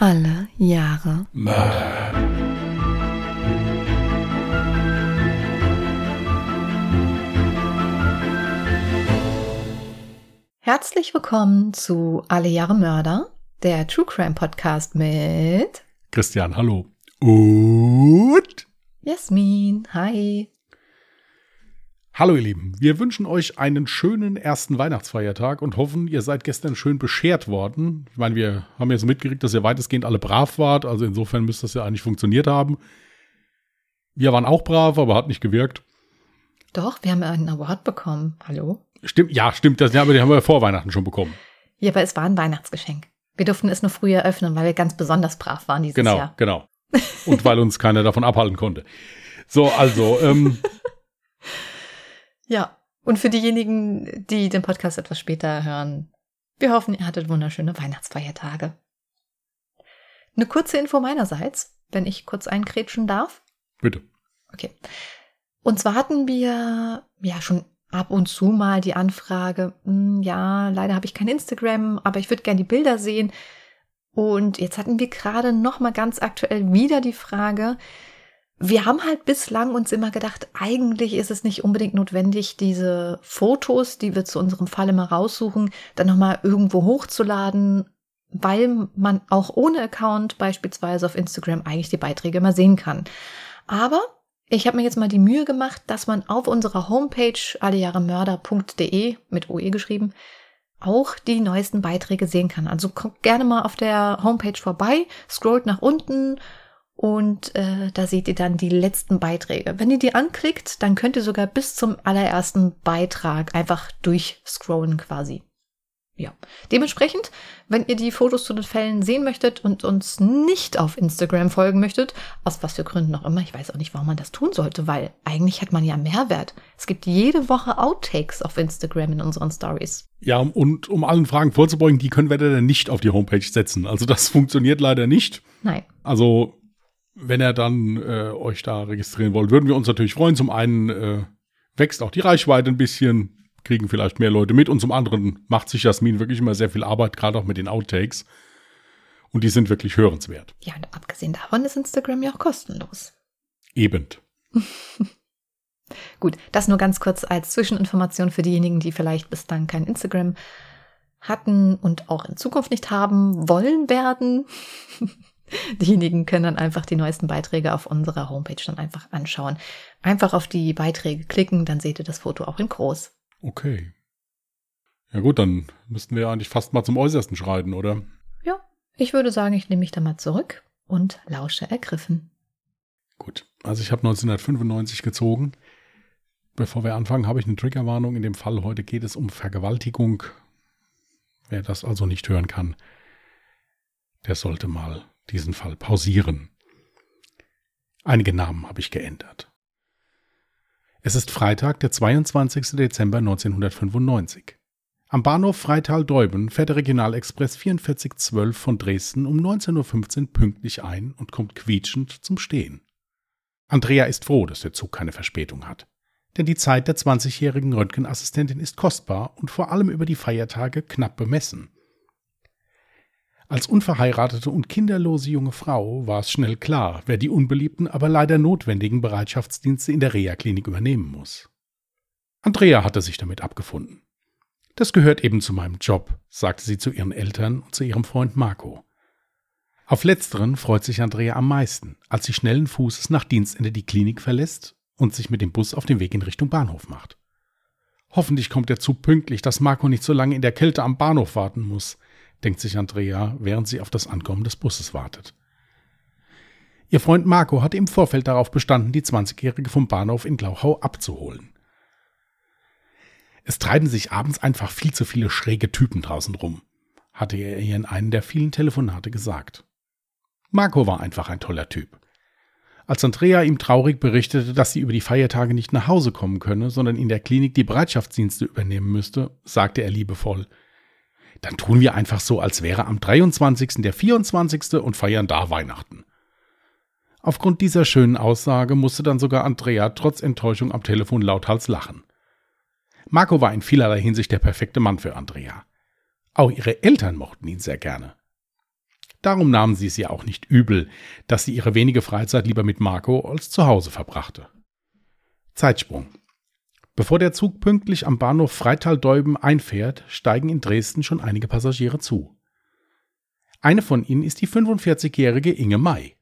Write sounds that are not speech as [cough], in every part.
Alle Jahre Mörder. Herzlich willkommen zu Alle Jahre Mörder, der True Crime Podcast mit Christian, hallo. Und Jasmin. Hi. Hallo ihr Lieben, wir wünschen euch einen schönen ersten Weihnachtsfeiertag und hoffen, ihr seid gestern schön beschert worden. Ich meine, wir haben ja so mitgekriegt, dass ihr weitestgehend alle brav wart, also insofern müsste das ja eigentlich funktioniert haben. Wir waren auch brav, aber hat nicht gewirkt. Doch, wir haben einen Award bekommen. Hallo? Stimmt, ja, stimmt, das, ja, aber den haben wir ja vor Weihnachten schon bekommen. Ja, aber es war ein Weihnachtsgeschenk. Wir durften es nur früher öffnen, weil wir ganz besonders brav waren dieses Genau, Jahr. genau. Und weil uns keiner davon abhalten konnte. So, also, ähm, [laughs] Ja. Und für diejenigen, die den Podcast etwas später hören, wir hoffen, ihr hattet wunderschöne Weihnachtsfeiertage. Eine kurze Info meinerseits, wenn ich kurz einkrätschen darf. bitte. Okay. Und zwar hatten wir ja schon ab und zu mal die Anfrage, "Hm, ja, leider habe ich kein Instagram, aber ich würde gerne die Bilder sehen. Und jetzt hatten wir gerade noch mal ganz aktuell wieder die Frage, wir haben halt bislang uns immer gedacht, eigentlich ist es nicht unbedingt notwendig, diese Fotos, die wir zu unserem Fall immer raussuchen, dann noch mal irgendwo hochzuladen, weil man auch ohne Account beispielsweise auf Instagram eigentlich die Beiträge immer sehen kann. Aber ich habe mir jetzt mal die Mühe gemacht, dass man auf unserer Homepage allejahremörder.de mit OE geschrieben auch die neuesten Beiträge sehen kann. Also guckt gerne mal auf der Homepage vorbei, scrollt nach unten und äh, da seht ihr dann die letzten Beiträge. Wenn ihr die anklickt, dann könnt ihr sogar bis zum allerersten Beitrag einfach durchscrollen quasi. Ja. Dementsprechend, wenn ihr die Fotos zu den Fällen sehen möchtet und uns nicht auf Instagram folgen möchtet, aus was für Gründen auch immer, ich weiß auch nicht, warum man das tun sollte, weil eigentlich hat man ja Mehrwert. Es gibt jede Woche Outtakes auf Instagram in unseren Stories. Ja, und um allen Fragen vorzubeugen, die können wir dann nicht auf die Homepage setzen. Also das [laughs] funktioniert leider nicht. Nein. Also, wenn ihr dann äh, euch da registrieren wollt, würden wir uns natürlich freuen. Zum einen äh, wächst auch die Reichweite ein bisschen, kriegen vielleicht mehr Leute mit und zum anderen macht sich Jasmin wirklich immer sehr viel Arbeit, gerade auch mit den Outtakes. Und die sind wirklich hörenswert. Ja, und abgesehen davon ist Instagram ja auch kostenlos. Eben. [laughs] Gut, das nur ganz kurz als Zwischeninformation für diejenigen, die vielleicht bis dann kein Instagram hatten und auch in Zukunft nicht haben wollen werden. [laughs] [laughs] Diejenigen können dann einfach die neuesten Beiträge auf unserer Homepage dann einfach anschauen. Einfach auf die Beiträge klicken, dann seht ihr das Foto auch in groß. Okay. Ja gut, dann müssten wir eigentlich fast mal zum Äußersten schreiten, oder? Ja, ich würde sagen, ich nehme mich da mal zurück und lausche ergriffen. Gut. Also ich habe 1995 gezogen. Bevor wir anfangen, habe ich eine Triggerwarnung. In dem Fall heute geht es um Vergewaltigung. Wer das also nicht hören kann, der sollte mal diesen Fall pausieren. Einige Namen habe ich geändert. Es ist Freitag, der 22. Dezember 1995. Am Bahnhof Freital-Deuben fährt der Regionalexpress 4412 von Dresden um 19.15 Uhr pünktlich ein und kommt quietschend zum Stehen. Andrea ist froh, dass der Zug keine Verspätung hat. Denn die Zeit der 20-jährigen Röntgenassistentin ist kostbar und vor allem über die Feiertage knapp bemessen. Als unverheiratete und kinderlose junge Frau war es schnell klar, wer die unbeliebten, aber leider notwendigen Bereitschaftsdienste in der Reha-Klinik übernehmen muss. Andrea hatte sich damit abgefunden. Das gehört eben zu meinem Job, sagte sie zu ihren Eltern und zu ihrem Freund Marco. Auf letzteren freut sich Andrea am meisten, als sie schnellen Fußes nach Dienstende die Klinik verlässt und sich mit dem Bus auf den Weg in Richtung Bahnhof macht. Hoffentlich kommt der Zug pünktlich, dass Marco nicht so lange in der Kälte am Bahnhof warten muss, denkt sich Andrea, während sie auf das Ankommen des Busses wartet. Ihr Freund Marco hatte im Vorfeld darauf bestanden, die 20-Jährige vom Bahnhof in Glauchau abzuholen. Es treiben sich abends einfach viel zu viele schräge Typen draußen rum, hatte er ihr in einem der vielen Telefonate gesagt. Marco war einfach ein toller Typ. Als Andrea ihm traurig berichtete, dass sie über die Feiertage nicht nach Hause kommen könne, sondern in der Klinik die Bereitschaftsdienste übernehmen müsste, sagte er liebevoll, dann tun wir einfach so, als wäre am 23. der 24. und feiern da Weihnachten. Aufgrund dieser schönen Aussage musste dann sogar Andrea trotz Enttäuschung am Telefon lauthals lachen. Marco war in vielerlei Hinsicht der perfekte Mann für Andrea. Auch ihre Eltern mochten ihn sehr gerne. Darum nahmen sie es ihr auch nicht übel, dass sie ihre wenige Freizeit lieber mit Marco als zu Hause verbrachte. Zeitsprung. Bevor der Zug pünktlich am Bahnhof Freital-Deuben einfährt, steigen in Dresden schon einige Passagiere zu. Eine von ihnen ist die 45-jährige Inge May.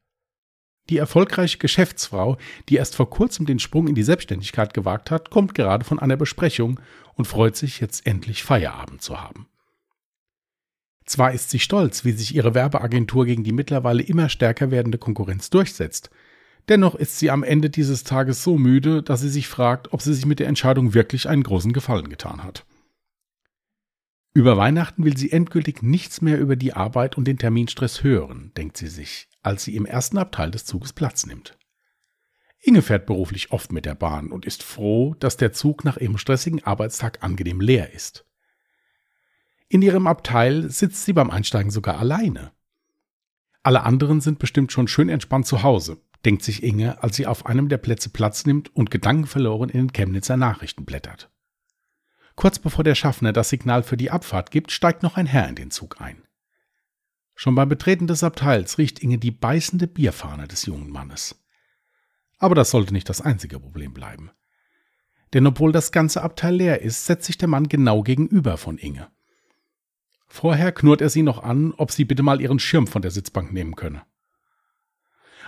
Die erfolgreiche Geschäftsfrau, die erst vor kurzem den Sprung in die Selbstständigkeit gewagt hat, kommt gerade von einer Besprechung und freut sich, jetzt endlich Feierabend zu haben. Zwar ist sie stolz, wie sich ihre Werbeagentur gegen die mittlerweile immer stärker werdende Konkurrenz durchsetzt, dennoch ist sie am Ende dieses Tages so müde, dass sie sich fragt, ob sie sich mit der Entscheidung wirklich einen großen Gefallen getan hat. Über Weihnachten will sie endgültig nichts mehr über die Arbeit und den Terminstress hören, denkt sie sich, als sie im ersten Abteil des Zuges Platz nimmt. Inge fährt beruflich oft mit der Bahn und ist froh, dass der Zug nach ihrem stressigen Arbeitstag angenehm leer ist. In ihrem Abteil sitzt sie beim Einsteigen sogar alleine. Alle anderen sind bestimmt schon schön entspannt zu Hause, denkt sich Inge, als sie auf einem der Plätze Platz nimmt und gedankenverloren in den Chemnitzer Nachrichten blättert. Kurz bevor der Schaffner das Signal für die Abfahrt gibt, steigt noch ein Herr in den Zug ein. Schon beim Betreten des Abteils riecht Inge die beißende Bierfahne des jungen Mannes. Aber das sollte nicht das einzige Problem bleiben. Denn obwohl das ganze Abteil leer ist, setzt sich der Mann genau gegenüber von Inge. Vorher knurrt er sie noch an, ob sie bitte mal ihren Schirm von der Sitzbank nehmen könne.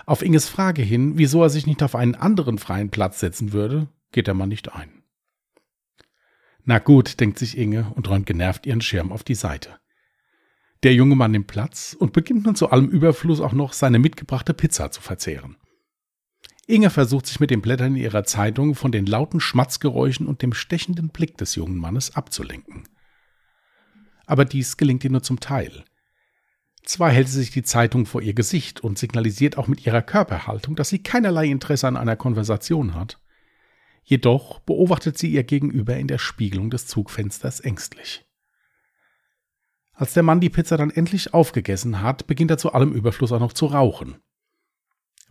Auf Inges Frage hin, wieso er sich nicht auf einen anderen freien Platz setzen würde, geht der Mann nicht ein. Na gut, denkt sich Inge und räumt genervt ihren Schirm auf die Seite. Der junge Mann nimmt Platz und beginnt nun zu allem Überfluss auch noch seine mitgebrachte Pizza zu verzehren. Inge versucht sich mit dem Blättern ihrer Zeitung von den lauten Schmatzgeräuschen und dem stechenden Blick des jungen Mannes abzulenken aber dies gelingt ihr nur zum Teil. Zwar hält sie sich die Zeitung vor ihr Gesicht und signalisiert auch mit ihrer Körperhaltung, dass sie keinerlei Interesse an einer Konversation hat. Jedoch beobachtet sie ihr Gegenüber in der Spiegelung des Zugfensters ängstlich. Als der Mann die Pizza dann endlich aufgegessen hat, beginnt er zu allem Überfluss auch noch zu rauchen.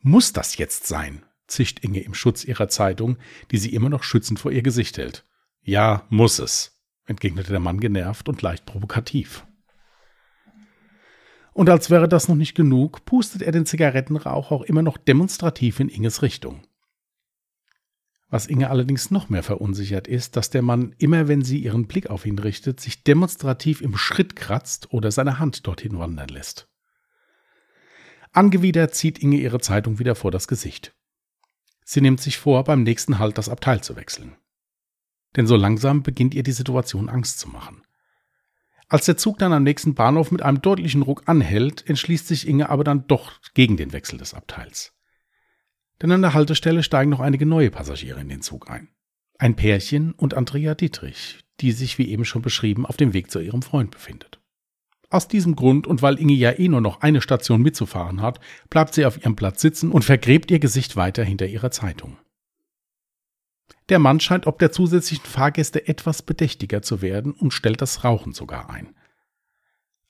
Muss das jetzt sein? zischt Inge im Schutz ihrer Zeitung, die sie immer noch schützend vor ihr Gesicht hält. Ja, muss es entgegnete der Mann genervt und leicht provokativ. Und als wäre das noch nicht genug, pustet er den Zigarettenrauch auch immer noch demonstrativ in Inges Richtung. Was Inge allerdings noch mehr verunsichert ist, dass der Mann immer, wenn sie ihren Blick auf ihn richtet, sich demonstrativ im Schritt kratzt oder seine Hand dorthin wandern lässt. Angewidert zieht Inge ihre Zeitung wieder vor das Gesicht. Sie nimmt sich vor, beim nächsten Halt das Abteil zu wechseln denn so langsam beginnt ihr die Situation Angst zu machen. Als der Zug dann am nächsten Bahnhof mit einem deutlichen Ruck anhält, entschließt sich Inge aber dann doch gegen den Wechsel des Abteils. Denn an der Haltestelle steigen noch einige neue Passagiere in den Zug ein. Ein Pärchen und Andrea Dietrich, die sich wie eben schon beschrieben auf dem Weg zu ihrem Freund befindet. Aus diesem Grund und weil Inge ja eh nur noch eine Station mitzufahren hat, bleibt sie auf ihrem Platz sitzen und vergräbt ihr Gesicht weiter hinter ihrer Zeitung. Der Mann scheint ob der zusätzlichen Fahrgäste etwas bedächtiger zu werden und stellt das Rauchen sogar ein.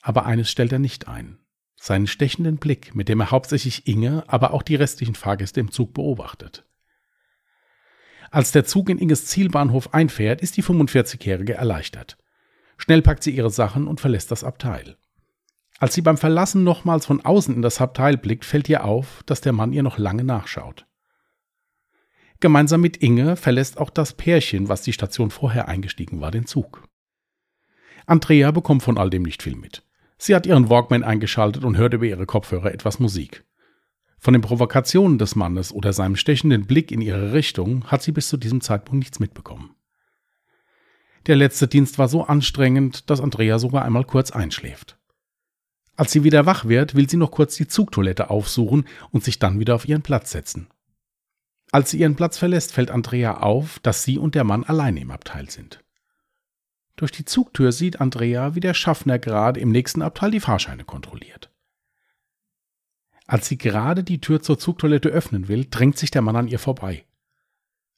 Aber eines stellt er nicht ein. Seinen stechenden Blick, mit dem er hauptsächlich Inge, aber auch die restlichen Fahrgäste im Zug beobachtet. Als der Zug in Inges Zielbahnhof einfährt, ist die 45-Jährige erleichtert. Schnell packt sie ihre Sachen und verlässt das Abteil. Als sie beim Verlassen nochmals von außen in das Abteil blickt, fällt ihr auf, dass der Mann ihr noch lange nachschaut. Gemeinsam mit Inge verlässt auch das Pärchen, was die Station vorher eingestiegen war, den Zug. Andrea bekommt von all dem nicht viel mit. Sie hat ihren Walkman eingeschaltet und hört über ihre Kopfhörer etwas Musik. Von den Provokationen des Mannes oder seinem stechenden Blick in ihre Richtung hat sie bis zu diesem Zeitpunkt nichts mitbekommen. Der letzte Dienst war so anstrengend, dass Andrea sogar einmal kurz einschläft. Als sie wieder wach wird, will sie noch kurz die Zugtoilette aufsuchen und sich dann wieder auf ihren Platz setzen. Als sie ihren Platz verlässt, fällt Andrea auf, dass sie und der Mann alleine im Abteil sind. Durch die Zugtür sieht Andrea, wie der Schaffner gerade im nächsten Abteil die Fahrscheine kontrolliert. Als sie gerade die Tür zur Zugtoilette öffnen will, drängt sich der Mann an ihr vorbei.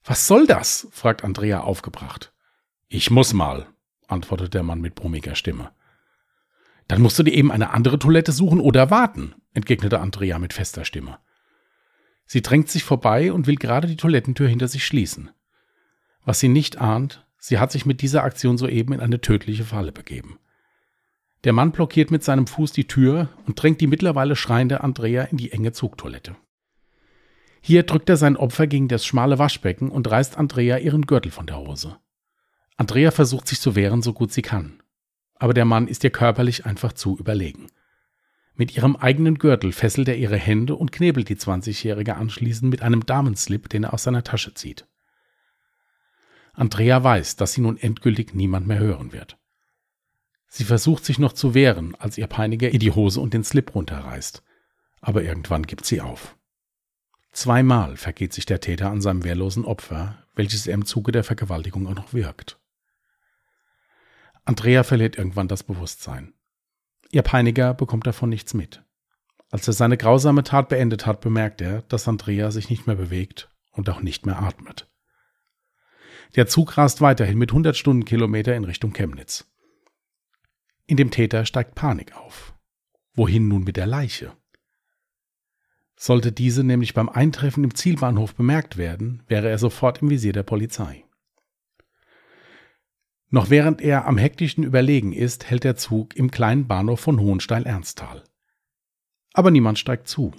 Was soll das? fragt Andrea aufgebracht. Ich muss mal, antwortet der Mann mit brummiger Stimme. Dann musst du dir eben eine andere Toilette suchen oder warten, entgegnete Andrea mit fester Stimme. Sie drängt sich vorbei und will gerade die Toilettentür hinter sich schließen. Was sie nicht ahnt, sie hat sich mit dieser Aktion soeben in eine tödliche Falle begeben. Der Mann blockiert mit seinem Fuß die Tür und drängt die mittlerweile schreiende Andrea in die enge Zugtoilette. Hier drückt er sein Opfer gegen das schmale Waschbecken und reißt Andrea ihren Gürtel von der Hose. Andrea versucht sich zu wehren, so gut sie kann. Aber der Mann ist ihr körperlich einfach zu überlegen. Mit ihrem eigenen Gürtel fesselt er ihre Hände und knebelt die 20-Jährige anschließend mit einem Damenslip, den er aus seiner Tasche zieht. Andrea weiß, dass sie nun endgültig niemand mehr hören wird. Sie versucht sich noch zu wehren, als ihr Peiniger ihr die Hose und den Slip runterreißt. Aber irgendwann gibt sie auf. Zweimal vergeht sich der Täter an seinem wehrlosen Opfer, welches er im Zuge der Vergewaltigung auch noch wirkt. Andrea verliert irgendwann das Bewusstsein. Ihr Peiniger bekommt davon nichts mit. Als er seine grausame Tat beendet hat, bemerkt er, dass Andrea sich nicht mehr bewegt und auch nicht mehr atmet. Der Zug rast weiterhin mit 100 Stundenkilometer in Richtung Chemnitz. In dem Täter steigt Panik auf. Wohin nun mit der Leiche? Sollte diese nämlich beim Eintreffen im Zielbahnhof bemerkt werden, wäre er sofort im Visier der Polizei. Noch während er am hektischen Überlegen ist, hält der Zug im kleinen Bahnhof von Hohenstein-Ernsthal. Aber niemand steigt zu.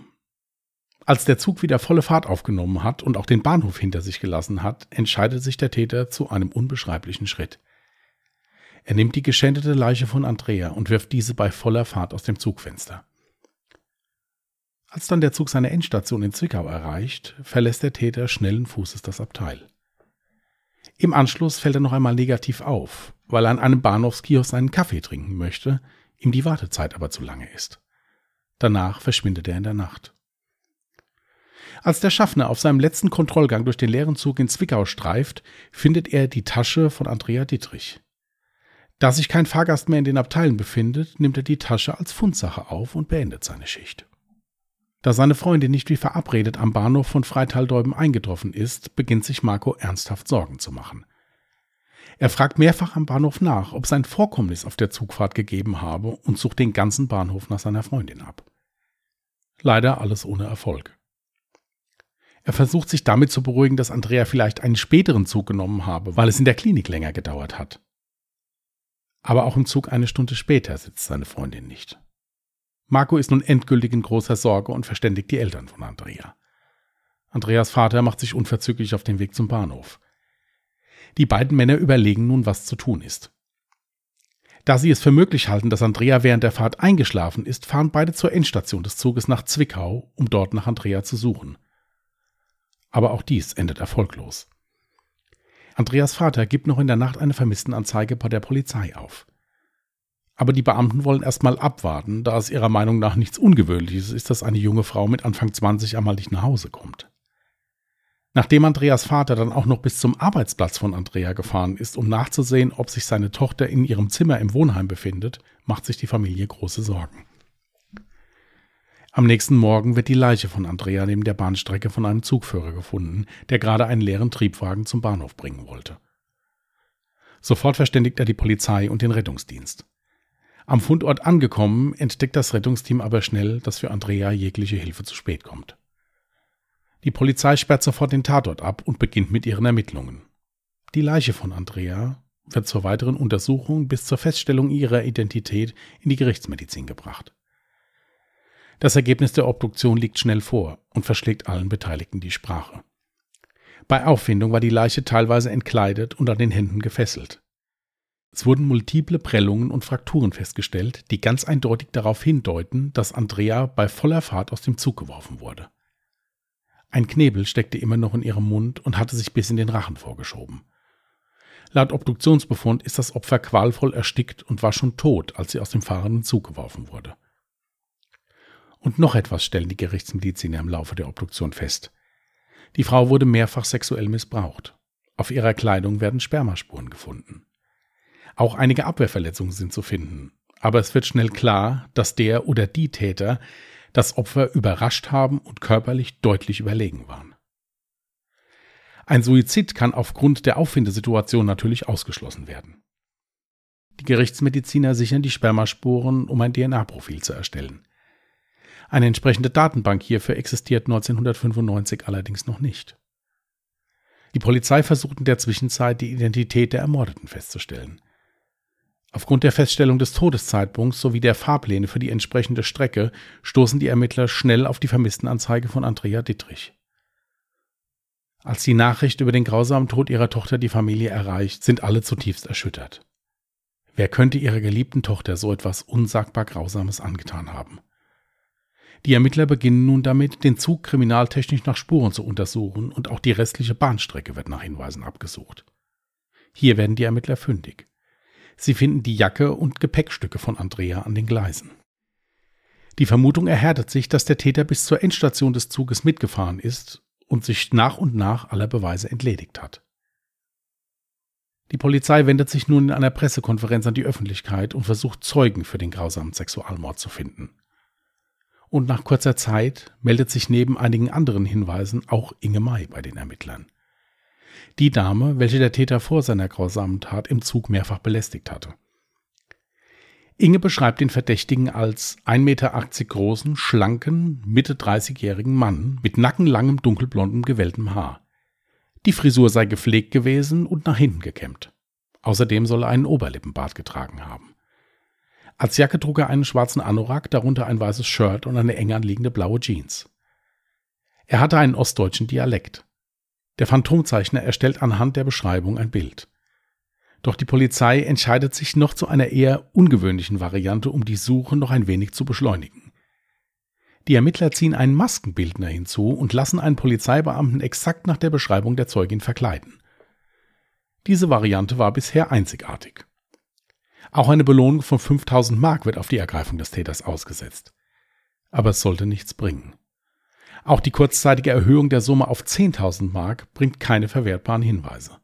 Als der Zug wieder volle Fahrt aufgenommen hat und auch den Bahnhof hinter sich gelassen hat, entscheidet sich der Täter zu einem unbeschreiblichen Schritt. Er nimmt die geschändete Leiche von Andrea und wirft diese bei voller Fahrt aus dem Zugfenster. Als dann der Zug seine Endstation in Zwickau erreicht, verlässt der Täter schnellen Fußes das Abteil. Im Anschluss fällt er noch einmal negativ auf, weil er an einem Bahnhofskiosk einen Kaffee trinken möchte, ihm die Wartezeit aber zu lange ist. Danach verschwindet er in der Nacht. Als der Schaffner auf seinem letzten Kontrollgang durch den leeren Zug in Zwickau streift, findet er die Tasche von Andrea Dietrich. Da sich kein Fahrgast mehr in den Abteilen befindet, nimmt er die Tasche als Fundsache auf und beendet seine Schicht. Da seine Freundin nicht wie verabredet am Bahnhof von Freital-Deuben eingetroffen ist, beginnt sich Marco ernsthaft Sorgen zu machen. Er fragt mehrfach am Bahnhof nach, ob es ein Vorkommnis auf der Zugfahrt gegeben habe und sucht den ganzen Bahnhof nach seiner Freundin ab. Leider alles ohne Erfolg. Er versucht sich damit zu beruhigen, dass Andrea vielleicht einen späteren Zug genommen habe, weil es in der Klinik länger gedauert hat. Aber auch im Zug eine Stunde später sitzt seine Freundin nicht. Marco ist nun endgültig in großer Sorge und verständigt die Eltern von Andrea. Andreas Vater macht sich unverzüglich auf den Weg zum Bahnhof. Die beiden Männer überlegen nun, was zu tun ist. Da sie es für möglich halten, dass Andrea während der Fahrt eingeschlafen ist, fahren beide zur Endstation des Zuges nach Zwickau, um dort nach Andrea zu suchen. Aber auch dies endet erfolglos. Andreas Vater gibt noch in der Nacht eine Vermisstenanzeige bei der Polizei auf. Aber die Beamten wollen erstmal abwarten, da es ihrer Meinung nach nichts Ungewöhnliches ist, dass eine junge Frau mit Anfang 20 einmal nicht nach Hause kommt. Nachdem Andreas Vater dann auch noch bis zum Arbeitsplatz von Andrea gefahren ist, um nachzusehen, ob sich seine Tochter in ihrem Zimmer im Wohnheim befindet, macht sich die Familie große Sorgen. Am nächsten Morgen wird die Leiche von Andrea neben der Bahnstrecke von einem Zugführer gefunden, der gerade einen leeren Triebwagen zum Bahnhof bringen wollte. Sofort verständigt er die Polizei und den Rettungsdienst. Am Fundort angekommen, entdeckt das Rettungsteam aber schnell, dass für Andrea jegliche Hilfe zu spät kommt. Die Polizei sperrt sofort den Tatort ab und beginnt mit ihren Ermittlungen. Die Leiche von Andrea wird zur weiteren Untersuchung bis zur Feststellung ihrer Identität in die Gerichtsmedizin gebracht. Das Ergebnis der Obduktion liegt schnell vor und verschlägt allen Beteiligten die Sprache. Bei Auffindung war die Leiche teilweise entkleidet und an den Händen gefesselt. Es wurden multiple Prellungen und Frakturen festgestellt, die ganz eindeutig darauf hindeuten, dass Andrea bei voller Fahrt aus dem Zug geworfen wurde. Ein Knebel steckte immer noch in ihrem Mund und hatte sich bis in den Rachen vorgeschoben. Laut Obduktionsbefund ist das Opfer qualvoll erstickt und war schon tot, als sie aus dem fahrenden Zug geworfen wurde. Und noch etwas stellen die Gerichtsmediziner im Laufe der Obduktion fest. Die Frau wurde mehrfach sexuell missbraucht. Auf ihrer Kleidung werden Spermaspuren gefunden. Auch einige Abwehrverletzungen sind zu finden. Aber es wird schnell klar, dass der oder die Täter das Opfer überrascht haben und körperlich deutlich überlegen waren. Ein Suizid kann aufgrund der Auffindesituation natürlich ausgeschlossen werden. Die Gerichtsmediziner sichern die Spermaspuren, um ein DNA-Profil zu erstellen. Eine entsprechende Datenbank hierfür existiert 1995 allerdings noch nicht. Die Polizei versucht in der Zwischenzeit die Identität der Ermordeten festzustellen. Aufgrund der Feststellung des Todeszeitpunkts sowie der Fahrpläne für die entsprechende Strecke stoßen die Ermittler schnell auf die Vermisstenanzeige von Andrea Dittrich. Als die Nachricht über den grausamen Tod ihrer Tochter die Familie erreicht, sind alle zutiefst erschüttert. Wer könnte ihrer geliebten Tochter so etwas unsagbar Grausames angetan haben? Die Ermittler beginnen nun damit, den Zug kriminaltechnisch nach Spuren zu untersuchen und auch die restliche Bahnstrecke wird nach Hinweisen abgesucht. Hier werden die Ermittler fündig. Sie finden die Jacke und Gepäckstücke von Andrea an den Gleisen. Die Vermutung erhärtet sich, dass der Täter bis zur Endstation des Zuges mitgefahren ist und sich nach und nach aller Beweise entledigt hat. Die Polizei wendet sich nun in einer Pressekonferenz an die Öffentlichkeit und versucht Zeugen für den grausamen Sexualmord zu finden. Und nach kurzer Zeit meldet sich neben einigen anderen Hinweisen auch Inge Mai bei den Ermittlern. Die Dame, welche der Täter vor seiner grausamen Tat im Zug mehrfach belästigt hatte. Inge beschreibt den Verdächtigen als 1,80 Meter großen, schlanken, Mitte 30-jährigen Mann mit nackenlangem, dunkelblondem, gewelltem Haar. Die Frisur sei gepflegt gewesen und nach hinten gekämmt. Außerdem soll er einen Oberlippenbart getragen haben. Als Jacke trug er einen schwarzen Anorak, darunter ein weißes Shirt und eine eng anliegende blaue Jeans. Er hatte einen ostdeutschen Dialekt. Der Phantomzeichner erstellt anhand der Beschreibung ein Bild. Doch die Polizei entscheidet sich noch zu einer eher ungewöhnlichen Variante, um die Suche noch ein wenig zu beschleunigen. Die Ermittler ziehen einen Maskenbildner hinzu und lassen einen Polizeibeamten exakt nach der Beschreibung der Zeugin verkleiden. Diese Variante war bisher einzigartig. Auch eine Belohnung von 5000 Mark wird auf die Ergreifung des Täters ausgesetzt. Aber es sollte nichts bringen. Auch die kurzzeitige Erhöhung der Summe auf 10.000 Mark bringt keine verwertbaren Hinweise.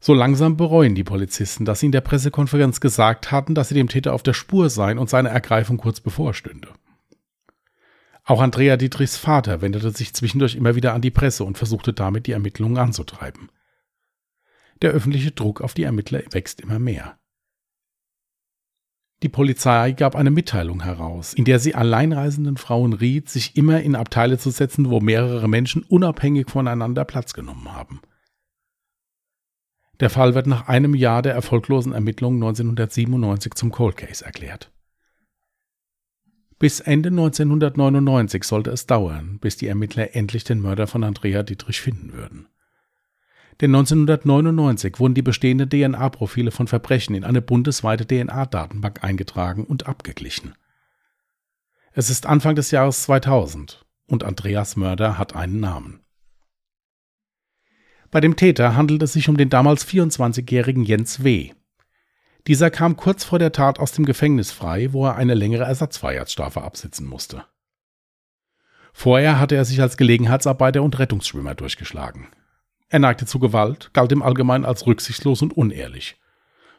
So langsam bereuen die Polizisten, dass sie in der Pressekonferenz gesagt hatten, dass sie dem Täter auf der Spur seien und seine Ergreifung kurz bevorstünde. Auch Andrea Dietrichs Vater wendete sich zwischendurch immer wieder an die Presse und versuchte damit die Ermittlungen anzutreiben. Der öffentliche Druck auf die Ermittler wächst immer mehr. Die Polizei gab eine Mitteilung heraus, in der sie alleinreisenden Frauen riet, sich immer in Abteile zu setzen, wo mehrere Menschen unabhängig voneinander Platz genommen haben. Der Fall wird nach einem Jahr der erfolglosen Ermittlungen 1997 zum Cold Case erklärt. Bis Ende 1999 sollte es dauern, bis die Ermittler endlich den Mörder von Andrea Dietrich finden würden. Denn 1999 wurden die bestehenden DNA-Profile von Verbrechen in eine bundesweite DNA-Datenbank eingetragen und abgeglichen. Es ist Anfang des Jahres 2000 und Andreas Mörder hat einen Namen. Bei dem Täter handelt es sich um den damals 24-jährigen Jens W. Dieser kam kurz vor der Tat aus dem Gefängnis frei, wo er eine längere Ersatzfreiheitsstrafe absitzen musste. Vorher hatte er sich als Gelegenheitsarbeiter und Rettungsschwimmer durchgeschlagen. Er neigte zu Gewalt, galt im Allgemeinen als rücksichtslos und unehrlich.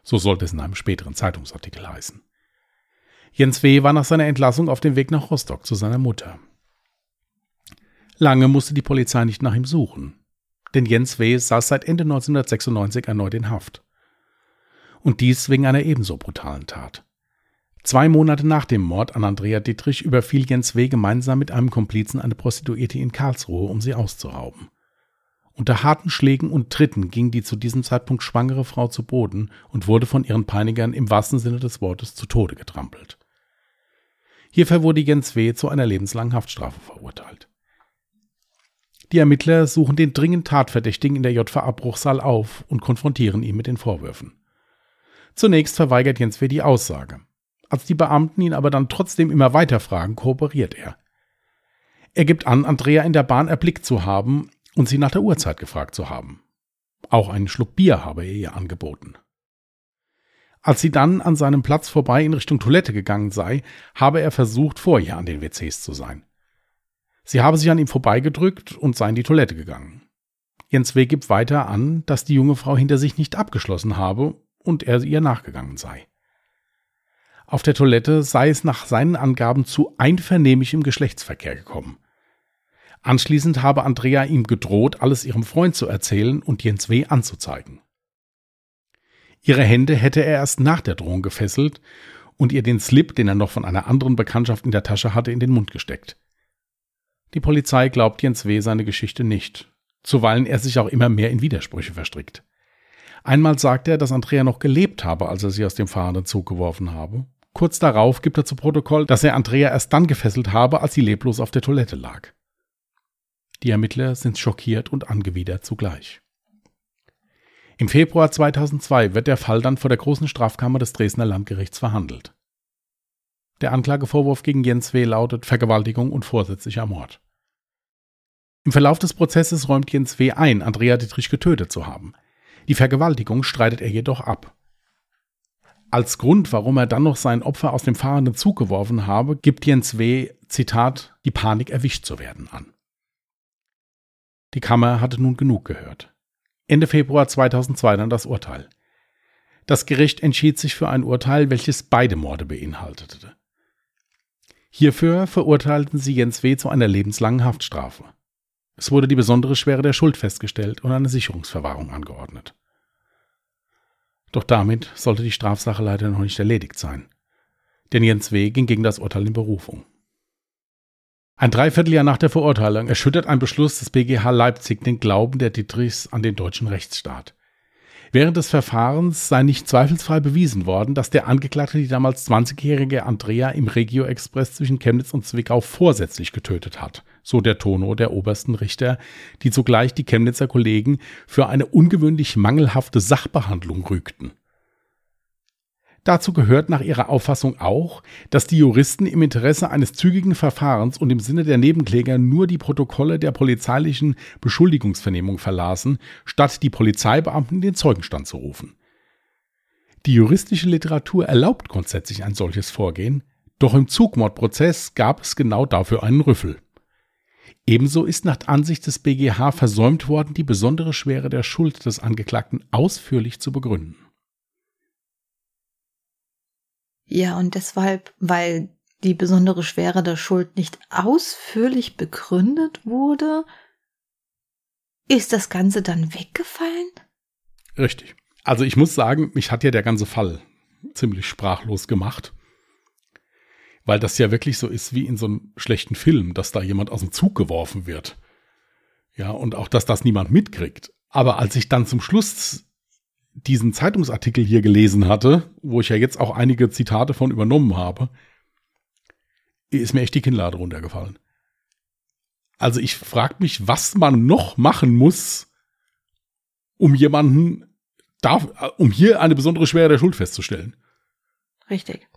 So sollte es in einem späteren Zeitungsartikel heißen. Jens W. war nach seiner Entlassung auf dem Weg nach Rostock zu seiner Mutter. Lange musste die Polizei nicht nach ihm suchen, denn Jens W. saß seit Ende 1996 erneut in Haft. Und dies wegen einer ebenso brutalen Tat. Zwei Monate nach dem Mord an Andrea Dittrich überfiel Jens W. gemeinsam mit einem Komplizen eine Prostituierte in Karlsruhe, um sie auszurauben. Unter harten Schlägen und Tritten ging die zu diesem Zeitpunkt schwangere Frau zu Boden und wurde von ihren Peinigern im wahrsten Sinne des Wortes zu Tode getrampelt. Hierfür wurde Jens W. zu einer lebenslangen Haftstrafe verurteilt. Die Ermittler suchen den dringend Tatverdächtigen in der JVA Bruchsal auf und konfrontieren ihn mit den Vorwürfen. Zunächst verweigert Jens W. die Aussage. Als die Beamten ihn aber dann trotzdem immer weiter fragen, kooperiert er. Er gibt an, Andrea in der Bahn erblickt zu haben und sie nach der Uhrzeit gefragt zu haben. Auch einen Schluck Bier habe er ihr angeboten. Als sie dann an seinem Platz vorbei in Richtung Toilette gegangen sei, habe er versucht, vor ihr an den WCs zu sein. Sie habe sich an ihm vorbeigedrückt und sei in die Toilette gegangen. Jens W. gibt weiter an, dass die junge Frau hinter sich nicht abgeschlossen habe und er ihr nachgegangen sei. Auf der Toilette sei es nach seinen Angaben zu einvernehmlichem Geschlechtsverkehr gekommen. Anschließend habe Andrea ihm gedroht, alles ihrem Freund zu erzählen und Jens W. anzuzeigen. Ihre Hände hätte er erst nach der Drohung gefesselt und ihr den Slip, den er noch von einer anderen Bekanntschaft in der Tasche hatte, in den Mund gesteckt. Die Polizei glaubt Jens W. seine Geschichte nicht, zuweilen er sich auch immer mehr in Widersprüche verstrickt. Einmal sagt er, dass Andrea noch gelebt habe, als er sie aus dem fahrenden Zug geworfen habe. Kurz darauf gibt er zu Protokoll, dass er Andrea erst dann gefesselt habe, als sie leblos auf der Toilette lag. Die Ermittler sind schockiert und angewidert zugleich. Im Februar 2002 wird der Fall dann vor der großen Strafkammer des Dresdner Landgerichts verhandelt. Der Anklagevorwurf gegen Jens W. lautet Vergewaltigung und vorsätzlicher Mord. Im Verlauf des Prozesses räumt Jens W. ein, Andrea Dietrich getötet zu haben. Die Vergewaltigung streitet er jedoch ab. Als Grund, warum er dann noch sein Opfer aus dem fahrenden Zug geworfen habe, gibt Jens W. Zitat, die Panik erwischt zu werden an. Die Kammer hatte nun genug gehört. Ende Februar 2002 dann das Urteil. Das Gericht entschied sich für ein Urteil, welches beide Morde beinhaltete. Hierfür verurteilten sie Jens W. zu einer lebenslangen Haftstrafe. Es wurde die besondere Schwere der Schuld festgestellt und eine Sicherungsverwahrung angeordnet. Doch damit sollte die Strafsache leider noch nicht erledigt sein. Denn Jens W. ging gegen das Urteil in Berufung. Ein Dreivierteljahr nach der Verurteilung erschüttert ein Beschluss des BGH Leipzig den Glauben der Dietrichs an den deutschen Rechtsstaat. Während des Verfahrens sei nicht zweifelsfrei bewiesen worden, dass der Angeklagte die damals 20-jährige Andrea im Regio Express zwischen Chemnitz und Zwickau vorsätzlich getötet hat, so der Tono der obersten Richter, die zugleich die Chemnitzer Kollegen für eine ungewöhnlich mangelhafte Sachbehandlung rügten. Dazu gehört nach ihrer Auffassung auch, dass die Juristen im Interesse eines zügigen Verfahrens und im Sinne der Nebenkläger nur die Protokolle der polizeilichen Beschuldigungsvernehmung verlasen, statt die Polizeibeamten den Zeugenstand zu rufen. Die juristische Literatur erlaubt grundsätzlich ein solches Vorgehen, doch im Zugmordprozess gab es genau dafür einen Rüffel. Ebenso ist nach Ansicht des BGH versäumt worden, die besondere Schwere der Schuld des Angeklagten ausführlich zu begründen. Ja, und deshalb, weil die besondere Schwere der Schuld nicht ausführlich begründet wurde, ist das Ganze dann weggefallen? Richtig. Also ich muss sagen, mich hat ja der ganze Fall ziemlich sprachlos gemacht. Weil das ja wirklich so ist wie in so einem schlechten Film, dass da jemand aus dem Zug geworfen wird. Ja, und auch, dass das niemand mitkriegt. Aber als ich dann zum Schluss diesen Zeitungsartikel hier gelesen hatte, wo ich ja jetzt auch einige Zitate von übernommen habe, ist mir echt die Kinnlade runtergefallen. Also ich frage mich, was man noch machen muss, um jemanden, darf, um hier eine besondere Schwere der Schuld festzustellen. Richtig.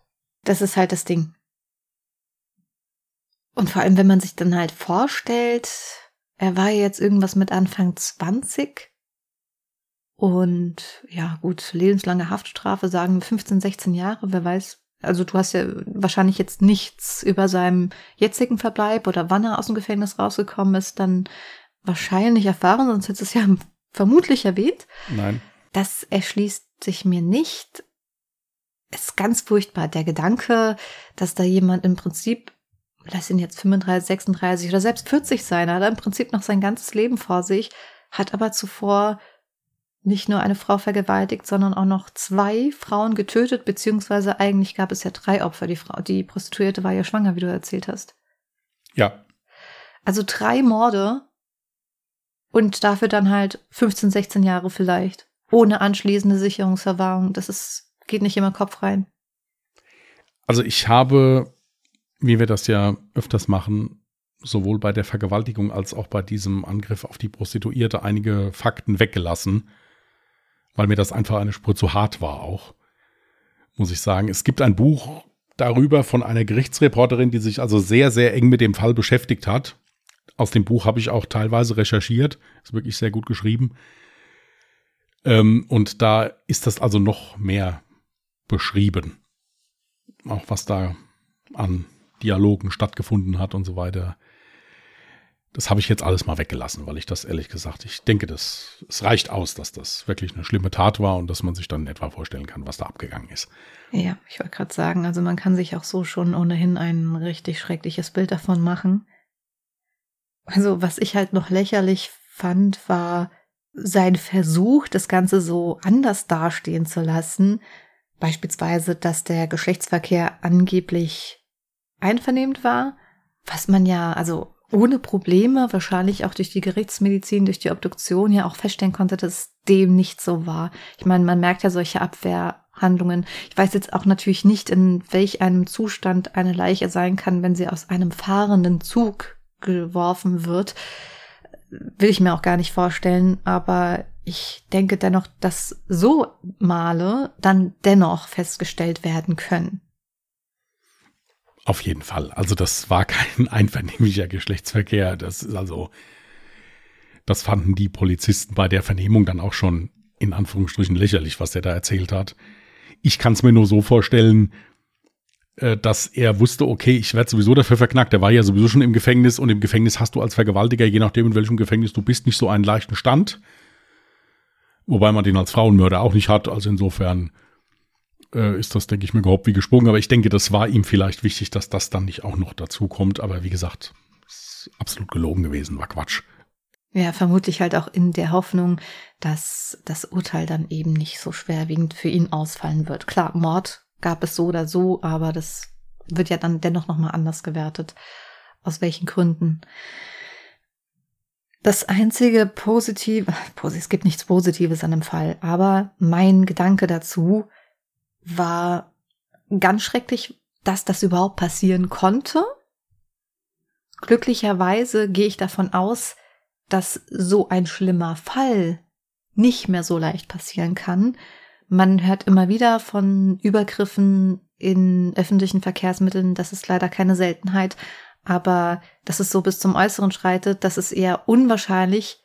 Das ist halt das Ding. Und vor allem, wenn man sich dann halt vorstellt, er war jetzt irgendwas mit Anfang 20 und ja, gut, lebenslange Haftstrafe sagen 15, 16 Jahre, wer weiß. Also du hast ja wahrscheinlich jetzt nichts über seinem jetzigen Verbleib oder wann er aus dem Gefängnis rausgekommen ist, dann wahrscheinlich erfahren, sonst hättest du es ja [laughs] vermutlich erwähnt. Nein. Das erschließt sich mir nicht. Es ist ganz furchtbar, der Gedanke, dass da jemand im Prinzip, lass ihn jetzt 35, 36 oder selbst 40 sein, hat er im Prinzip noch sein ganzes Leben vor sich, hat aber zuvor nicht nur eine Frau vergewaltigt, sondern auch noch zwei Frauen getötet, beziehungsweise eigentlich gab es ja drei Opfer. Die Frau, die Prostituierte war ja schwanger, wie du erzählt hast. Ja. Also drei Morde und dafür dann halt 15, 16 Jahre vielleicht. Ohne anschließende Sicherungsverwahrung. Das ist, geht nicht immer Kopf rein. Also ich habe, wie wir das ja öfters machen, sowohl bei der Vergewaltigung als auch bei diesem Angriff auf die Prostituierte einige Fakten weggelassen weil mir das einfach eine Spur zu hart war auch, muss ich sagen. Es gibt ein Buch darüber von einer Gerichtsreporterin, die sich also sehr, sehr eng mit dem Fall beschäftigt hat. Aus dem Buch habe ich auch teilweise recherchiert. Ist wirklich sehr gut geschrieben. Ähm, und da ist das also noch mehr beschrieben. Auch was da an Dialogen stattgefunden hat und so weiter. Das habe ich jetzt alles mal weggelassen, weil ich das ehrlich gesagt, ich denke, das, es reicht aus, dass das wirklich eine schlimme Tat war und dass man sich dann etwa vorstellen kann, was da abgegangen ist. Ja, ich wollte gerade sagen, also man kann sich auch so schon ohnehin ein richtig schreckliches Bild davon machen. Also was ich halt noch lächerlich fand, war sein Versuch, das Ganze so anders dastehen zu lassen. Beispielsweise, dass der Geschlechtsverkehr angeblich einvernehmend war, was man ja, also ohne Probleme, wahrscheinlich auch durch die Gerichtsmedizin, durch die Obduktion ja auch feststellen konnte, dass dem nicht so war. Ich meine, man merkt ja solche Abwehrhandlungen. Ich weiß jetzt auch natürlich nicht, in welch einem Zustand eine Leiche sein kann, wenn sie aus einem fahrenden Zug geworfen wird. Will ich mir auch gar nicht vorstellen, aber ich denke dennoch, dass so Male dann dennoch festgestellt werden können. Auf jeden Fall. Also das war kein [laughs] einvernehmlicher Geschlechtsverkehr. Das ist also, das fanden die Polizisten bei der Vernehmung dann auch schon in Anführungsstrichen lächerlich, was er da erzählt hat. Ich kann es mir nur so vorstellen, äh, dass er wusste, okay, ich werde sowieso dafür verknackt. Er war ja sowieso schon im Gefängnis und im Gefängnis hast du als Vergewaltiger, je nachdem in welchem Gefängnis du bist, nicht so einen leichten Stand. Wobei man den als Frauenmörder auch nicht hat. Also insofern äh, ist das, denke ich, mir überhaupt wie gesprungen. Aber ich denke, das war ihm vielleicht wichtig, dass das dann nicht auch noch dazu kommt. Aber wie gesagt, ist absolut gelogen gewesen, war Quatsch. Ja, vermutlich halt auch in der Hoffnung, dass das Urteil dann eben nicht so schwerwiegend für ihn ausfallen wird. Klar, Mord gab es so oder so, aber das wird ja dann dennoch nochmal anders gewertet. Aus welchen Gründen? Das einzige Positive, [laughs] es gibt nichts Positives an dem Fall, aber mein Gedanke dazu war ganz schrecklich, dass das überhaupt passieren konnte. Glücklicherweise gehe ich davon aus, dass so ein schlimmer Fall nicht mehr so leicht passieren kann. Man hört immer wieder von Übergriffen in öffentlichen Verkehrsmitteln, das ist leider keine Seltenheit, aber dass es so bis zum Äußeren schreitet, das ist eher unwahrscheinlich,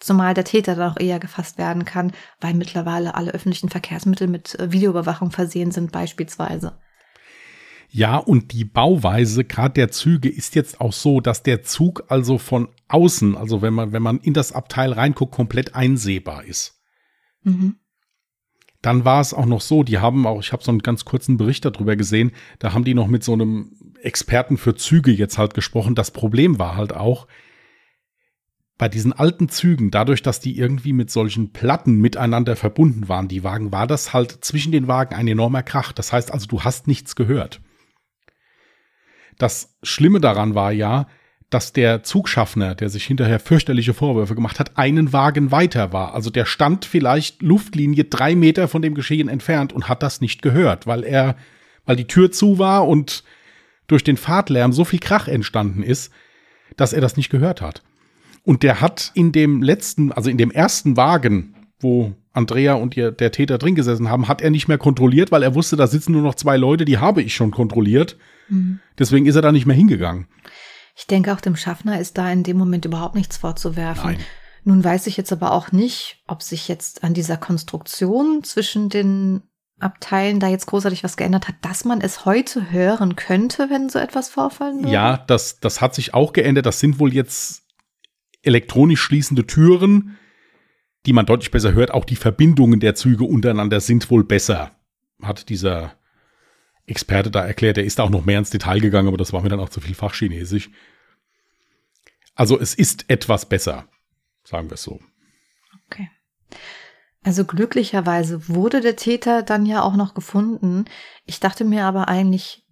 Zumal der Täter dann auch eher gefasst werden kann, weil mittlerweile alle öffentlichen Verkehrsmittel mit äh, Videoüberwachung versehen sind, beispielsweise. Ja, und die Bauweise gerade der Züge ist jetzt auch so, dass der Zug also von außen, also wenn man, wenn man in das Abteil reinguckt, komplett einsehbar ist. Mhm. Dann war es auch noch so, die haben auch, ich habe so einen ganz kurzen Bericht darüber gesehen, da haben die noch mit so einem Experten für Züge jetzt halt gesprochen. Das Problem war halt auch, bei diesen alten Zügen, dadurch, dass die irgendwie mit solchen Platten miteinander verbunden waren, die Wagen, war das halt zwischen den Wagen ein enormer Krach. Das heißt also, du hast nichts gehört. Das Schlimme daran war ja, dass der Zugschaffner, der sich hinterher fürchterliche Vorwürfe gemacht hat, einen Wagen weiter war. Also der stand vielleicht Luftlinie drei Meter von dem Geschehen entfernt und hat das nicht gehört, weil er, weil die Tür zu war und durch den Fahrtlärm so viel Krach entstanden ist, dass er das nicht gehört hat. Und der hat in dem letzten, also in dem ersten Wagen, wo Andrea und ihr, der Täter drin gesessen haben, hat er nicht mehr kontrolliert, weil er wusste, da sitzen nur noch zwei Leute, die habe ich schon kontrolliert. Mhm. Deswegen ist er da nicht mehr hingegangen. Ich denke, auch dem Schaffner ist da in dem Moment überhaupt nichts vorzuwerfen. Nein. Nun weiß ich jetzt aber auch nicht, ob sich jetzt an dieser Konstruktion zwischen den Abteilen da jetzt großartig was geändert hat, dass man es heute hören könnte, wenn so etwas vorfallen würde? Ja, das, das hat sich auch geändert. Das sind wohl jetzt elektronisch schließende Türen, die man deutlich besser hört. Auch die Verbindungen der Züge untereinander sind wohl besser, hat dieser Experte da erklärt. Er ist auch noch mehr ins Detail gegangen, aber das war mir dann auch zu viel Fachchinesisch. Also es ist etwas besser, sagen wir es so. Okay. Also glücklicherweise wurde der Täter dann ja auch noch gefunden. Ich dachte mir aber eigentlich,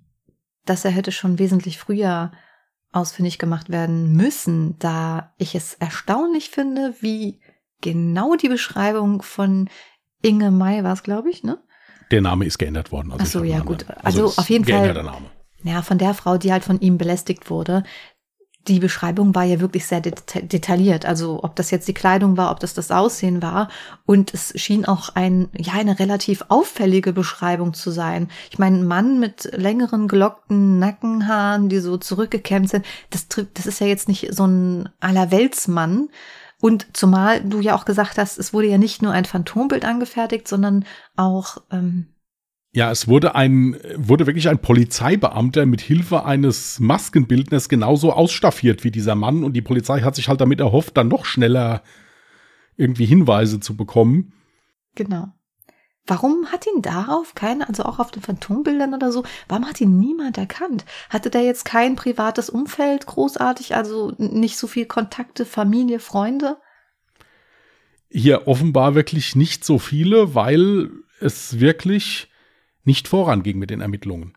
dass er hätte schon wesentlich früher ausfindig gemacht werden müssen, da ich es erstaunlich finde, wie genau die Beschreibung von Inge May war es, glaube ich, ne? Der Name ist geändert worden. Also Ach so, ja, gut. Also, also auf jeden Fall. Name. Ja, von der Frau, die halt von ihm belästigt wurde, die Beschreibung war ja wirklich sehr detailliert. Also ob das jetzt die Kleidung war, ob das das Aussehen war. Und es schien auch ein, ja, eine relativ auffällige Beschreibung zu sein. Ich meine, ein Mann mit längeren gelockten Nackenhaaren, die so zurückgekämmt sind, das, das ist ja jetzt nicht so ein Allerweltsmann. Und zumal du ja auch gesagt hast, es wurde ja nicht nur ein Phantombild angefertigt, sondern auch ähm, ja, es wurde ein, wurde wirklich ein Polizeibeamter mit Hilfe eines Maskenbildners genauso ausstaffiert wie dieser Mann und die Polizei hat sich halt damit erhofft, dann noch schneller irgendwie Hinweise zu bekommen. Genau. Warum hat ihn darauf keiner, also auch auf den Phantombildern oder so, warum hat ihn niemand erkannt? Hatte der jetzt kein privates Umfeld großartig, also nicht so viel Kontakte, Familie, Freunde? Hier offenbar wirklich nicht so viele, weil es wirklich nicht voranging mit den Ermittlungen.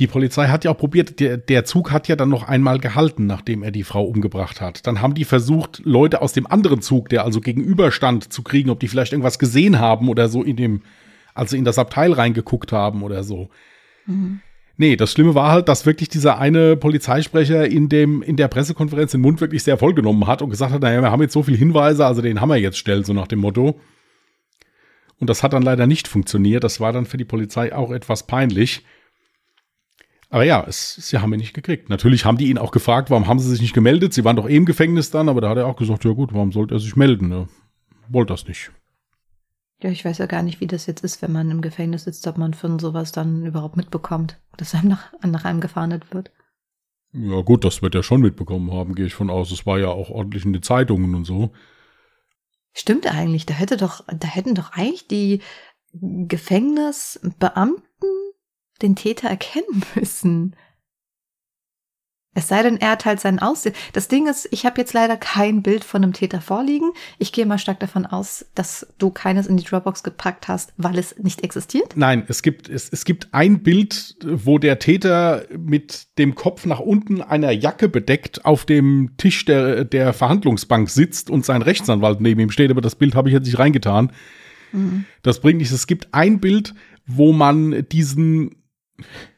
Die Polizei hat ja auch probiert, der, der Zug hat ja dann noch einmal gehalten, nachdem er die Frau umgebracht hat. Dann haben die versucht, Leute aus dem anderen Zug, der also gegenüberstand, zu kriegen, ob die vielleicht irgendwas gesehen haben oder so in dem, also in das Abteil reingeguckt haben oder so. Mhm. Nee, das Schlimme war halt, dass wirklich dieser eine Polizeisprecher in dem, in der Pressekonferenz den Mund wirklich sehr vollgenommen hat und gesagt hat, naja, wir haben jetzt so viele Hinweise, also den haben wir jetzt schnell, so nach dem Motto. Und das hat dann leider nicht funktioniert. Das war dann für die Polizei auch etwas peinlich. Aber ja, es, sie haben ihn nicht gekriegt. Natürlich haben die ihn auch gefragt, warum haben sie sich nicht gemeldet? Sie waren doch eh im Gefängnis dann, aber da hat er auch gesagt, ja gut, warum sollte er sich melden? Er wollte das nicht. Ja, ich weiß ja gar nicht, wie das jetzt ist, wenn man im Gefängnis sitzt, ob man von sowas dann überhaupt mitbekommt, dass einem nach, nach einem gefahndet wird. Ja gut, das wird er schon mitbekommen haben, gehe ich von aus. Es war ja auch ordentlich in den Zeitungen und so. Stimmt eigentlich, da hätte doch, da hätten doch eigentlich die Gefängnisbeamten den Täter erkennen müssen. Es sei denn, er hat halt sein Aussehen. Das Ding ist, ich habe jetzt leider kein Bild von einem Täter vorliegen. Ich gehe mal stark davon aus, dass du keines in die Dropbox gepackt hast, weil es nicht existiert. Nein, es gibt, es, es gibt ein Bild, wo der Täter mit dem Kopf nach unten einer Jacke bedeckt auf dem Tisch der, der Verhandlungsbank sitzt und sein Rechtsanwalt neben ihm steht, aber das Bild habe ich jetzt nicht reingetan. Mhm. Das bringt nichts. Es gibt ein Bild, wo man diesen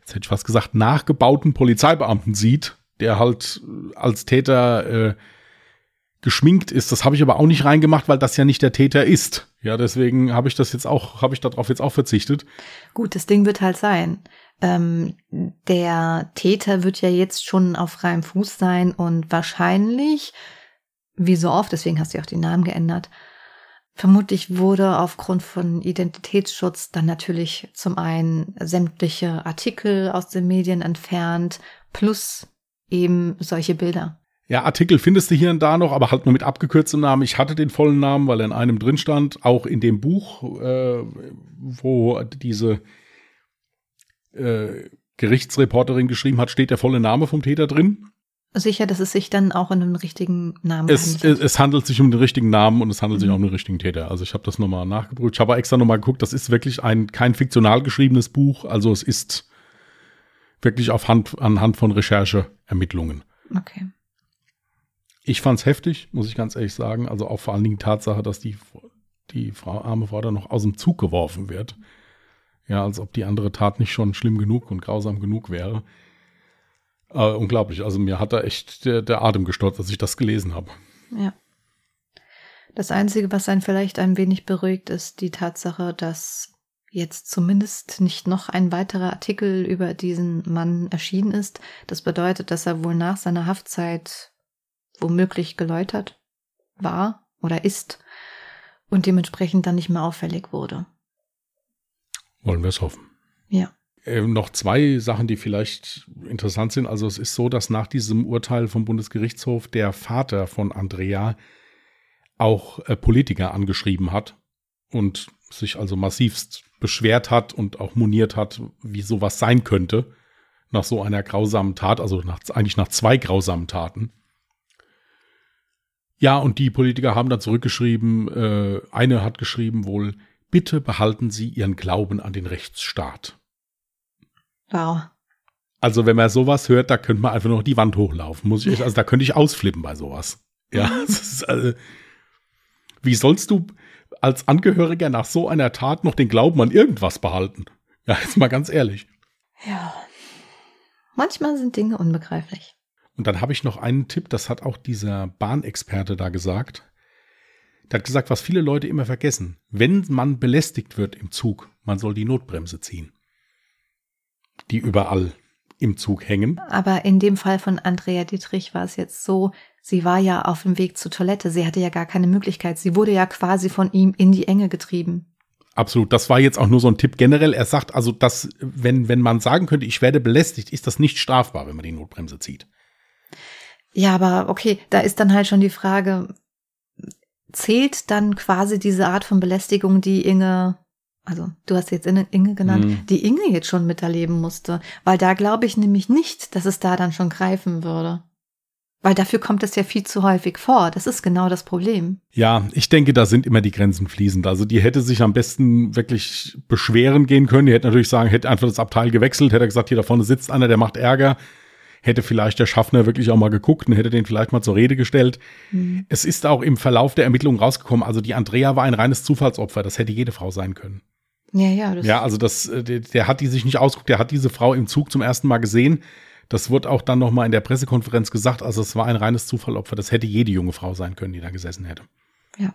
jetzt hätte ich fast gesagt, nachgebauten Polizeibeamten sieht, der halt als Täter äh, geschminkt ist. Das habe ich aber auch nicht reingemacht, weil das ja nicht der Täter ist. Ja, deswegen habe ich das jetzt auch, habe ich darauf jetzt auch verzichtet. Gut, das Ding wird halt sein. Ähm, der Täter wird ja jetzt schon auf freiem Fuß sein und wahrscheinlich, wie so oft, deswegen hast du ja auch den Namen geändert, Vermutlich wurde aufgrund von Identitätsschutz dann natürlich zum einen sämtliche Artikel aus den Medien entfernt, plus eben solche Bilder. Ja, Artikel findest du hier und da noch, aber halt nur mit abgekürztem Namen. Ich hatte den vollen Namen, weil er in einem drin stand. Auch in dem Buch, äh, wo diese äh, Gerichtsreporterin geschrieben hat, steht der volle Name vom Täter drin sicher, dass es sich dann auch in einem richtigen Namen es, handelt. Es, handelt sich um den richtigen Namen und es handelt mhm. sich auch um den richtigen Täter. Also ich habe das nochmal nachgeprüft. Ich habe extra nochmal geguckt, das ist wirklich ein kein fiktional geschriebenes Buch. Also es ist wirklich auf Hand, anhand von Rechercheermittlungen. Okay. Ich fand's heftig, muss ich ganz ehrlich sagen. Also auch vor allen Dingen die Tatsache, dass die, die Frau, arme Frau dann noch aus dem Zug geworfen wird. Ja, als ob die andere Tat nicht schon schlimm genug und grausam genug wäre. Äh, unglaublich. Also mir hat da echt der, der Atem gestört, als ich das gelesen habe. Ja. Das Einzige, was einen vielleicht ein wenig beruhigt, ist die Tatsache, dass jetzt zumindest nicht noch ein weiterer Artikel über diesen Mann erschienen ist. Das bedeutet, dass er wohl nach seiner Haftzeit womöglich geläutert war oder ist und dementsprechend dann nicht mehr auffällig wurde. Wollen wir es hoffen. Ja. Äh, noch zwei Sachen, die vielleicht interessant sind. Also es ist so, dass nach diesem Urteil vom Bundesgerichtshof der Vater von Andrea auch äh, Politiker angeschrieben hat und sich also massivst beschwert hat und auch moniert hat, wie sowas sein könnte nach so einer grausamen Tat, also nach, eigentlich nach zwei grausamen Taten. Ja, und die Politiker haben dann zurückgeschrieben, äh, eine hat geschrieben wohl, bitte behalten Sie Ihren Glauben an den Rechtsstaat. Wow. Also, wenn man sowas hört, da könnte man einfach noch die Wand hochlaufen. Muss ich, also da könnte ich ausflippen bei sowas. Ja, [laughs] also, wie sollst du als Angehöriger nach so einer Tat noch den Glauben an irgendwas behalten? Ja, jetzt mal ganz ehrlich. Ja. Manchmal sind Dinge unbegreiflich. Und dann habe ich noch einen Tipp, das hat auch dieser Bahnexperte da gesagt. Der hat gesagt, was viele Leute immer vergessen. Wenn man belästigt wird im Zug, man soll die Notbremse ziehen die überall im Zug hängen. Aber in dem Fall von Andrea Dietrich war es jetzt so, sie war ja auf dem Weg zur Toilette, sie hatte ja gar keine Möglichkeit, sie wurde ja quasi von ihm in die Enge getrieben. Absolut, das war jetzt auch nur so ein Tipp generell. Er sagt also, dass wenn, wenn man sagen könnte, ich werde belästigt, ist das nicht strafbar, wenn man die Notbremse zieht. Ja, aber okay, da ist dann halt schon die Frage, zählt dann quasi diese Art von Belästigung, die Inge also du hast jetzt Inge genannt, mhm. die Inge jetzt schon miterleben musste. Weil da glaube ich nämlich nicht, dass es da dann schon greifen würde. Weil dafür kommt es ja viel zu häufig vor. Das ist genau das Problem. Ja, ich denke, da sind immer die Grenzen fließend. Also die hätte sich am besten wirklich beschweren gehen können. Die hätte natürlich sagen, hätte einfach das Abteil gewechselt, hätte gesagt, hier da vorne sitzt einer, der macht Ärger. Hätte vielleicht der Schaffner wirklich auch mal geguckt und hätte den vielleicht mal zur Rede gestellt. Mhm. Es ist auch im Verlauf der Ermittlungen rausgekommen, also die Andrea war ein reines Zufallsopfer. Das hätte jede Frau sein können. Ja, ja. Das ja, also das, äh, der, der hat die sich nicht ausgeguckt, der hat diese Frau im Zug zum ersten Mal gesehen das wurde auch dann nochmal in der Pressekonferenz gesagt. Also es war ein reines Zufallopfer. Das hätte jede junge Frau sein können, die da gesessen hätte. Ja.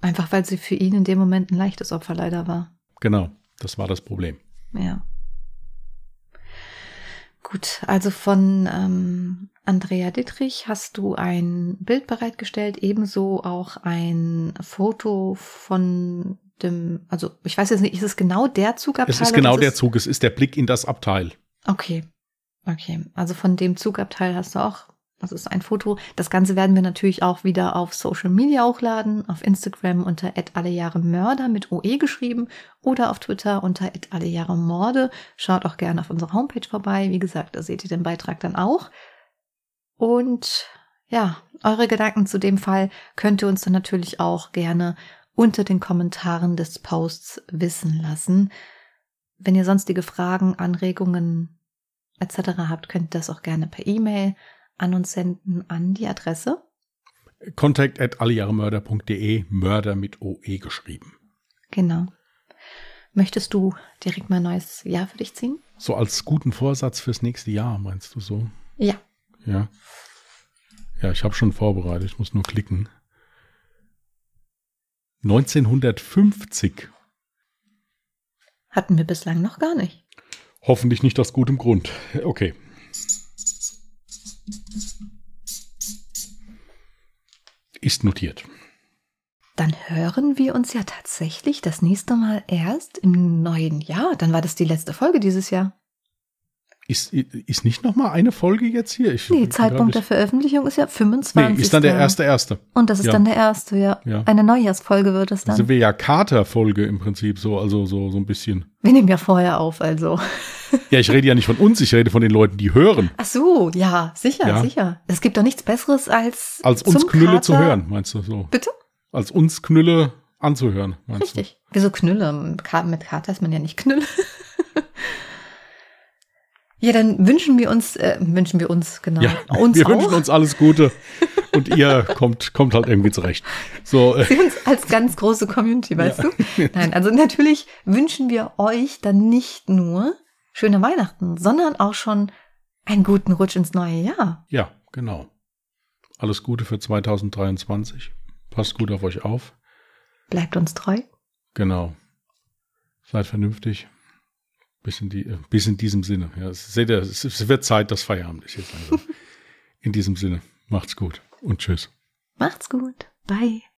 Einfach weil sie für ihn in dem Moment ein leichtes Opfer leider war. Genau, das war das Problem. Ja. Gut, also von ähm, Andrea Dittrich hast du ein Bild bereitgestellt, ebenso auch ein Foto von dem, also ich weiß jetzt nicht, ist es genau der Zugabteil? Es ist genau der Zug, es ist der Blick in das Abteil. Okay, Okay, also von dem Zugabteil hast du auch, das ist ein Foto. Das Ganze werden wir natürlich auch wieder auf Social Media hochladen, auf Instagram unter Mörder mit OE geschrieben oder auf Twitter unter Morde. Schaut auch gerne auf unserer Homepage vorbei. Wie gesagt, da seht ihr den Beitrag dann auch. Und ja, eure Gedanken zu dem Fall könnt ihr uns dann natürlich auch gerne unter den Kommentaren des Posts wissen lassen. Wenn ihr sonstige Fragen, Anregungen, etc. habt, könnt ihr das auch gerne per E-Mail an uns senden an die Adresse contact at allejahremörder.de, Mörder mit OE geschrieben. Genau. Möchtest du direkt mal ein neues Jahr für dich ziehen? So als guten Vorsatz fürs nächste Jahr, meinst du so? Ja. Ja. Ja, ich habe schon vorbereitet, ich muss nur klicken. 1950. Hatten wir bislang noch gar nicht. Hoffentlich nicht aus gutem Grund. Okay. Ist notiert. Dann hören wir uns ja tatsächlich das nächste Mal erst im neuen Jahr. Dann war das die letzte Folge dieses Jahr. Ist, ist nicht noch mal eine Folge jetzt hier? Ich, nee, Zeitpunkt der Veröffentlichung ist ja 25. Nee, ist dann der erste erste. Und das ist ja. dann der erste, ja. ja. Eine Neujahrsfolge wird es dann. Dann sind wir ja Kater-Folge im Prinzip so, also so, so ein bisschen. Wir nehmen ja vorher auf, also. [laughs] Ja, ich rede ja nicht von uns, ich rede von den Leuten, die hören. Ach so, ja, sicher, ja. sicher. Es gibt doch nichts Besseres als als uns Knülle Kater. zu hören, meinst du so? Bitte? Als uns Knülle anzuhören, meinst Richtig. du? Wieso Knülle? Mit Kater ist man ja nicht Knülle. [laughs] Ja, dann wünschen wir uns, äh, wünschen wir uns, genau. Ja, [laughs] uns wir auch. wünschen uns alles Gute und ihr kommt, kommt halt irgendwie zurecht. So, äh. Sie uns als ganz große Community, weißt ja. du? Nein, also natürlich wünschen wir euch dann nicht nur schöne Weihnachten, sondern auch schon einen guten Rutsch ins neue Jahr. Ja, genau. Alles Gute für 2023. Passt gut auf euch auf. Bleibt uns treu. Genau. Seid vernünftig. Bis in, die, bis in diesem Sinne. Ja, seht ihr, es wird Zeit, dass Feierabend ist jetzt langsam. [laughs] in diesem Sinne, macht's gut und tschüss. Macht's gut. Bye.